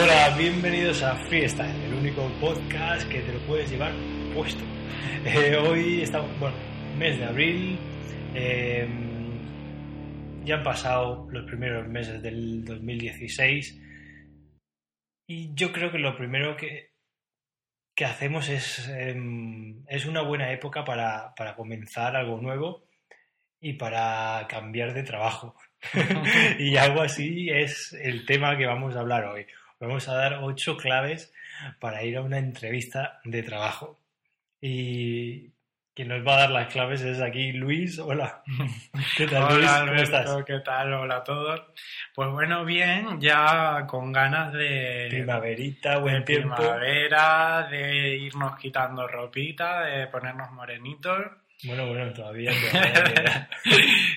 Hola, bienvenidos a Freestyle, el único podcast que te lo puedes llevar puesto. Eh, hoy estamos, bueno, mes de abril, eh, ya han pasado los primeros meses del 2016 y yo creo que lo primero que, que hacemos es, em, es una buena época para, para comenzar algo nuevo y para cambiar de trabajo. y algo así es el tema que vamos a hablar hoy. Vamos a dar ocho claves para ir a una entrevista de trabajo. Y quien nos va a dar las claves es aquí Luis. Hola. ¿Qué tal, Luis? ¿Cómo estás? ¿Qué tal? Hola a todos. Pues bueno, bien, ya con ganas de... Primaverita, buen de tiempo. Primavera, de irnos quitando ropita, de ponernos morenitos. Bueno, bueno, todavía.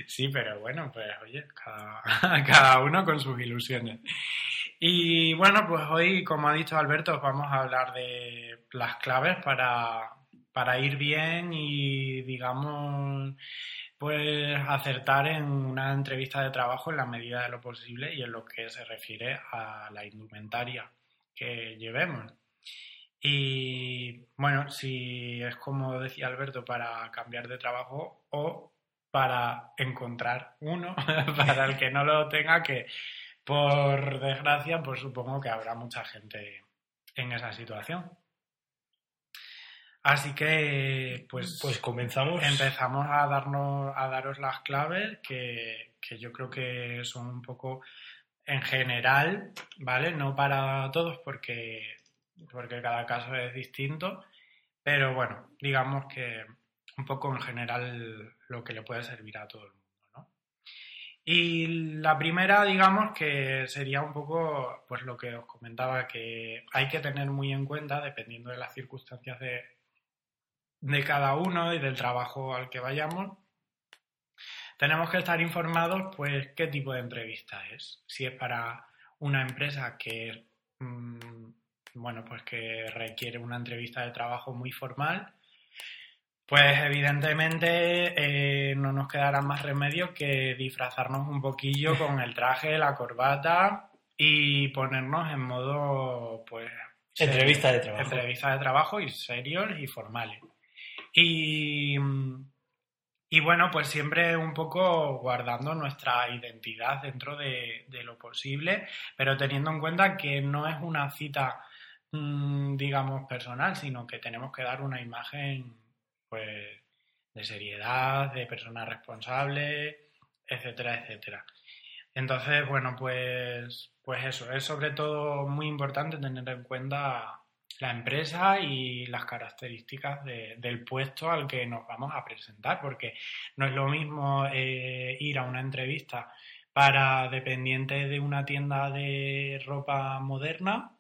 sí, pero bueno, pues oye, cada, cada, uno con sus ilusiones. Y bueno, pues hoy, como ha dicho Alberto, vamos a hablar de las claves para, para ir bien y, digamos, pues acertar en una entrevista de trabajo en la medida de lo posible y en lo que se refiere a la indumentaria que llevemos. Y bueno, si es como decía Alberto, para cambiar de trabajo o para encontrar uno, para el que no lo tenga, que por desgracia, pues supongo que habrá mucha gente en esa situación. Así que, pues, pues comenzamos. Empezamos a darnos, a daros las claves que, que yo creo que son un poco en general, ¿vale? No para todos porque porque cada caso es distinto, pero bueno, digamos que un poco en general lo que le puede servir a todo el mundo. Y la primera, digamos que sería un poco, pues lo que os comentaba, que hay que tener muy en cuenta, dependiendo de las circunstancias de, de cada uno y del trabajo al que vayamos, tenemos que estar informados, pues, qué tipo de entrevista es. Si es para una empresa que mmm, bueno, pues que requiere una entrevista de trabajo muy formal, pues evidentemente eh, no nos quedará más remedio que disfrazarnos un poquillo con el traje, la corbata y ponernos en modo, pues... Entrevista de trabajo. Entrevista de trabajo y serios y formales. Y, y bueno, pues siempre un poco guardando nuestra identidad dentro de, de lo posible, pero teniendo en cuenta que no es una cita Mm, digamos, personal, sino que tenemos que dar una imagen, pues, de seriedad, de persona responsable, etcétera, etcétera. Entonces, bueno, pues, pues eso, es sobre todo muy importante tener en cuenta la empresa y las características del puesto al que nos vamos a presentar, porque no es lo mismo eh, ir a una entrevista para dependiente de una tienda de ropa moderna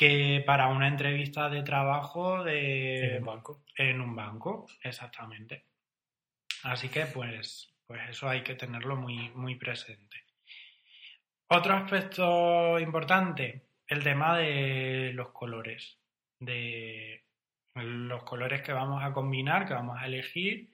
que para una entrevista de trabajo de, en un banco. En un banco, exactamente. Así que pues, pues eso hay que tenerlo muy, muy presente. Otro aspecto importante, el tema de los colores, de los colores que vamos a combinar, que vamos a elegir,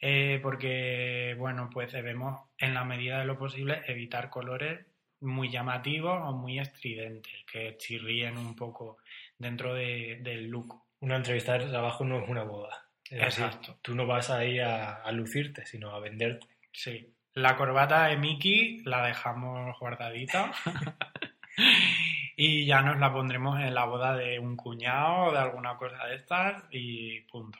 eh, porque bueno, pues debemos en la medida de lo posible evitar colores muy llamativos o muy estridentes, que chirríen un poco dentro de, del look. Una entrevista de trabajo no es una boda. Exacto. tú no vas ahí a, a, lucirte, sino a venderte. Sí. La corbata de Mickey la dejamos guardadita. y ya nos la pondremos en la boda de un cuñado o de alguna cosa de estas y punto.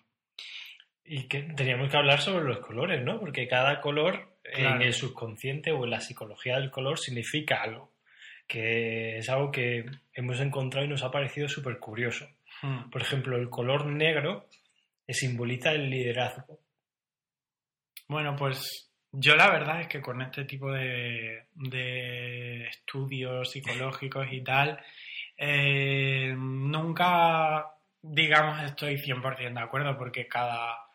Y que teníamos que hablar sobre los colores, ¿no? Porque cada color en el subconsciente o en la psicología del color significa algo, que es algo que hemos encontrado y nos ha parecido súper curioso. Hmm. Por ejemplo, el color negro simboliza el liderazgo. Bueno, pues yo la verdad es que con este tipo de, de estudios psicológicos y tal, eh, nunca, digamos, estoy 100% de acuerdo porque cada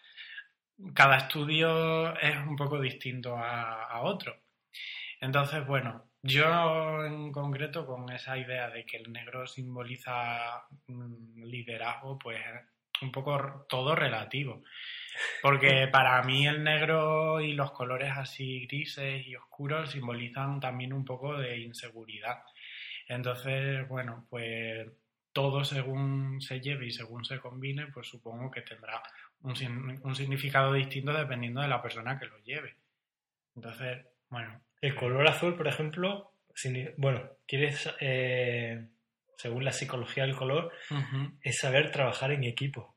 cada estudio es un poco distinto a, otro. Entonces, bueno, yo en concreto con esa idea de que el negro simboliza mm, liderazgo, pues un poco todo relativo. Porque para mí el negro y los colores así grises y oscuros simbolizan también un poco de inseguridad. Entonces, bueno, pues todo según se lleve y según se combine, pues supongo que tendrá un, sin- un significado distinto dependiendo de la persona que lo lleve. Entonces, bueno, El color azul, por ejemplo, signi- bueno, quieres, eh, según la psicología del color, es saber trabajar en equipo.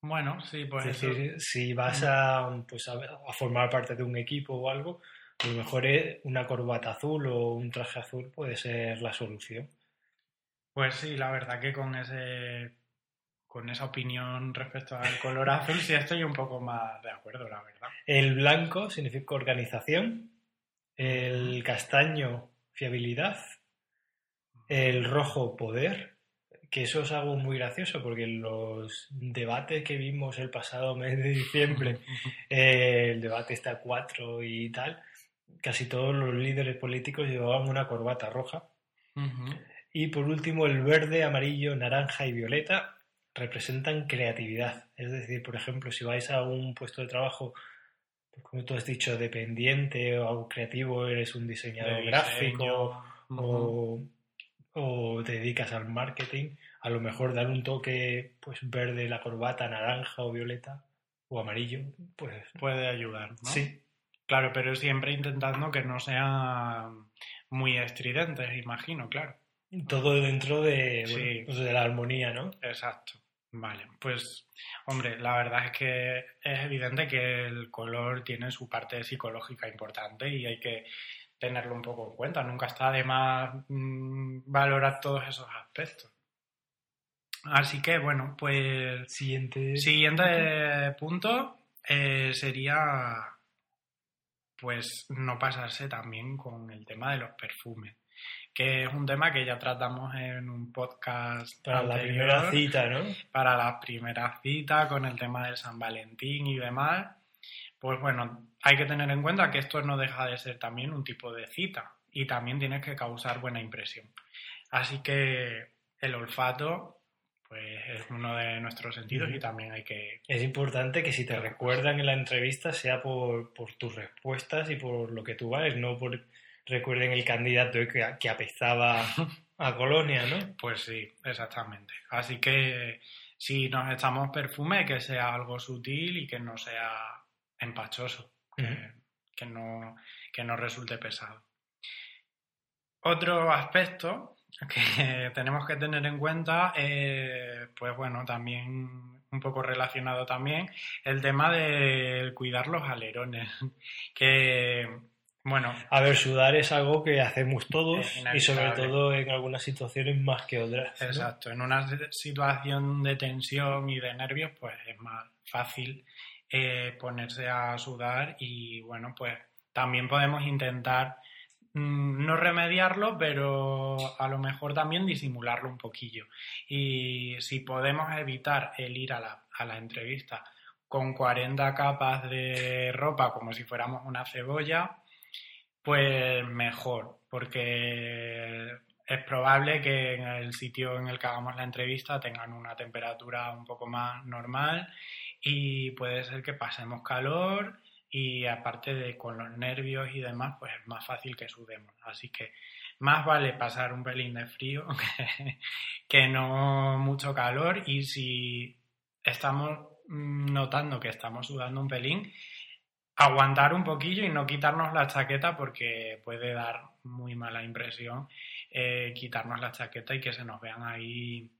bueno, sí, pues es eso. decir, si vas a, pues, a, a formar parte de un equipo o algo, a lo mejor es una corbata azul o un traje azul puede ser la solución. Pues sí, la verdad que con ese con esa opinión respecto al color azul sí estoy un poco más de acuerdo, la verdad. El blanco significa organización, el castaño fiabilidad, el rojo poder, que eso es algo muy gracioso porque en los debates que vimos el pasado mes de diciembre, eh, el debate está 4 y tal, casi todos los líderes políticos llevaban una corbata roja. Y por último, el verde, amarillo, naranja y violeta representan creatividad. Es decir, por ejemplo, si vais a un puesto de trabajo, pues como tú has dicho, dependiente o algo creativo, eres un diseñador gráfico o, o te dedicas al marketing, a lo mejor dar un toque pues verde, la corbata, naranja o violeta o amarillo, pues puede ayudar, ¿no? sí. Claro, pero siempre intentando que no sea muy estridentes, imagino, claro. Todo dentro de, Sí. bueno, pues de la armonía, ¿no? Exacto. Vale, pues hombre, la verdad es que es evidente que el color tiene su parte psicológica importante y hay que tenerlo un poco en cuenta. Nunca está de más mm, valorar todos esos aspectos. Así que bueno, pues Siguiente. siguiente punto eh, sería pues no pasarse también con el tema de los perfumes, que es un tema que ya tratamos en un podcast Para la primera cita, ¿no? para las primeras citas con el tema del San Valentín y demás, pues bueno, hay que tener en cuenta que esto no deja de ser también un tipo de cita y también tienes que causar buena impresión. Así que el olfato pues es uno de nuestros sentidos y también hay que... Es importante que si te recuerdan en la entrevista sea por, por tus respuestas y por lo que tú vales, no por recuerden el candidato que, que apestaba a Colonia, ¿no? Pues sí, exactamente. Así que si nos echamos perfume, que sea algo sutil y que no sea empachoso, que, no, que no resulte pesado. Otro aspecto que tenemos que tener en cuenta, eh, pues bueno, también un poco relacionado también, el tema de cuidar los alerones, que bueno, A ver, sudar es algo que hacemos todos y sobre todo en algunas situaciones más que otras. ¿no? Exacto, en una situación de tensión y de nervios, pues es más fácil eh, ponerse a sudar y bueno, pues también podemos intentar mm, no remediarlo, pero a lo mejor también disimularlo un poquillo. Y si podemos evitar el ir a la, a la entrevista con 40 capas de ropa como si fuéramos una cebolla, pues mejor, porque es probable que en el sitio en el que hagamos la entrevista tengan una temperatura un poco más normal y puede ser que pasemos calor y aparte de con los nervios y demás, pues es más fácil que sudemos. Así que más vale pasar un pelín de frío que, no mucho calor y si estamos mm, notando que estamos sudando un pelín, aguantar un poquillo y no quitarnos la chaqueta porque puede dar muy mala impresión eh, quitarnos la chaqueta y que se nos vean ahí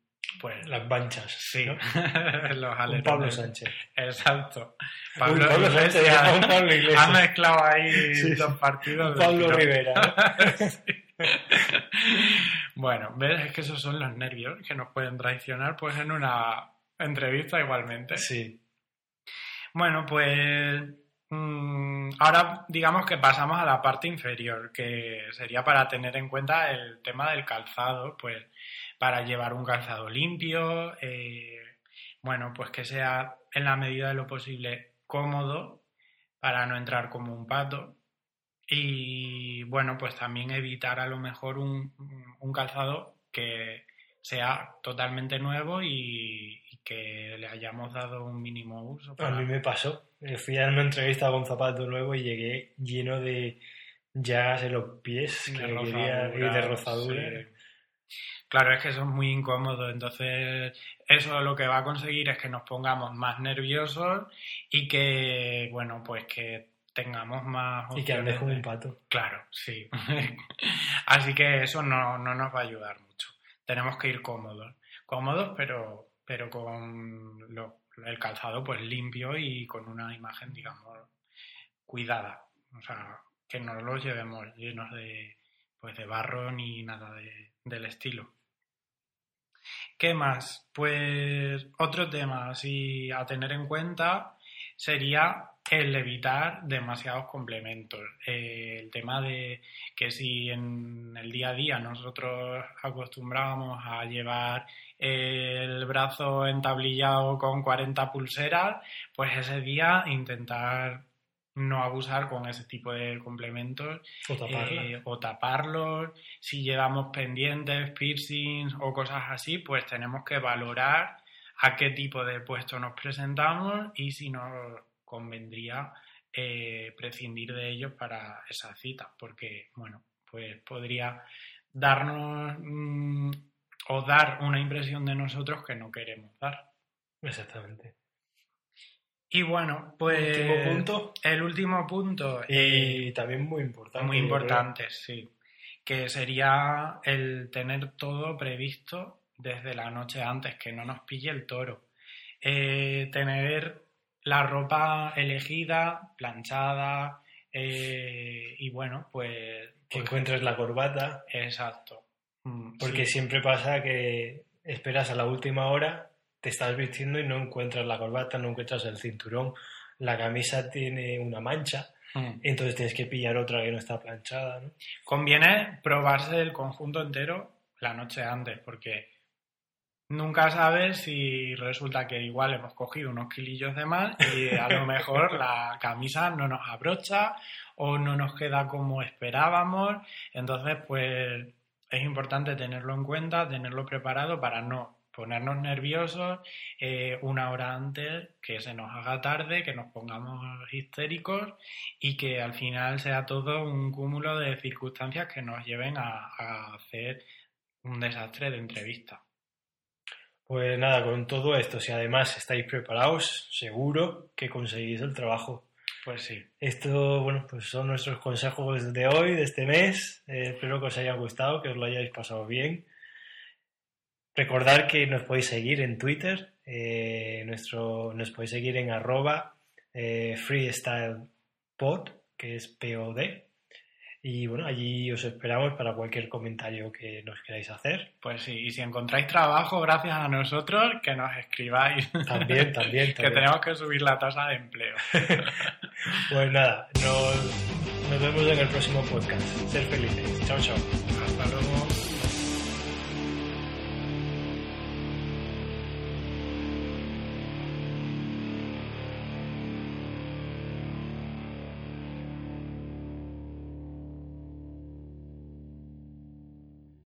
pues Las manchas. sí ¿no? los Un alerones. Pablo Sánchez. exacto Uy, Pablo Sánchez, Iglesias. un Pablo Iglesias. ha mezclado ahí Sí. los partidos del Pablo. Rivera. ¿no? bueno ves es que esos son los nervios que nos pueden traicionar pues en una entrevista igualmente Sí. Bueno, pues ahora digamos que pasamos a la parte inferior, que sería para tener en cuenta el tema del calzado, pues para llevar un calzado limpio, eh, bueno, pues que sea en la medida de lo posible cómodo para no entrar como un pato. Y bueno, pues también evitar a lo mejor un, un calzado que sea totalmente nuevo y, y que le hayamos dado un mínimo uso. A para- mí me pasó. Fui a una entrevista con zapato nuevo y llegué lleno de llagas en los pies que de quería- y de rozaduras, sí. Claro, es que eso es muy incómodo, entonces eso lo que va a conseguir es que nos pongamos más nerviosos y que, bueno, pues que tengamos más... Y que hables como un pato. Claro, sí. Así que eso no, no nos va a ayudar mucho. Tenemos que ir cómodos. Cómodos, pero, pero con lo- el calzado pues limpio y con una imagen, digamos, cuidada. O sea, que no los llevemos llenos de, pues, de barro ni nada de- del estilo. ¿Qué más? Pues otro tema así a tener en cuenta sería el evitar demasiados complementos. Eh, el tema de que si en el día a día nosotros acostumbrábamos a llevar el brazo entablillado con 40 pulseras, pues ese día intentar no abusar con ese tipo de complementos O eh, o taparlos. Si llevamos pendientes, piercings o cosas así, pues tenemos que valorar a qué tipo de puesto nos presentamos y si nos convendría eh, prescindir de ellos para esa cita, porque, bueno, pues podría darnos mm, o dar una impresión de nosotros que no queremos dar. Exactamente. Y bueno, pues Último punto. el último punto eh, Y también muy importante. muy importante, sí. Que sería el tener todo previsto desde la noche antes, que no nos pille el toro. Eh, tener la ropa elegida, planchada, eh, y bueno, pues. Que encuentres la corbata. Exacto. Mm, Porque sí. siempre pasa que esperas a la última hora, te estás vistiendo y no encuentras la corbata, no encuentras el cinturón, la camisa tiene una mancha, Mm. entonces tienes que pillar otra que no está planchada, ¿no? Conviene probarse el conjunto entero la noche antes, porque nunca sabes si resulta que igual hemos cogido unos kilillos de más y a lo mejor la camisa no nos abrocha o no nos queda como esperábamos. Entonces, pues es importante tenerlo en cuenta, tenerlo preparado para no ponernos nerviosos eh, una hora antes, que se nos haga tarde, que nos pongamos histéricos y que al final sea todo un cúmulo de circunstancias que nos lleven a, a hacer un desastre de entrevista. Pues nada, con todo esto, si además estáis preparados, seguro que conseguís el trabajo. Pues sí. Esto, bueno, pues son nuestros consejos de hoy, de este mes. Eh, espero que os haya gustado, que os lo hayáis pasado bien. Recordad que nos podéis seguir en Twitter, eh, nuestro, nos podéis seguir en arroba eh, freestylepod, que es POD. Y bueno, allí os esperamos para cualquier comentario que nos queráis hacer. Pues sí, y si encontráis trabajo gracias a nosotros, que nos escribáis. También, también, que tenemos que subir la tasa de empleo. Pues nada, nos, nos vemos en el próximo podcast. Ser felices. Chao, chao. Hasta luego.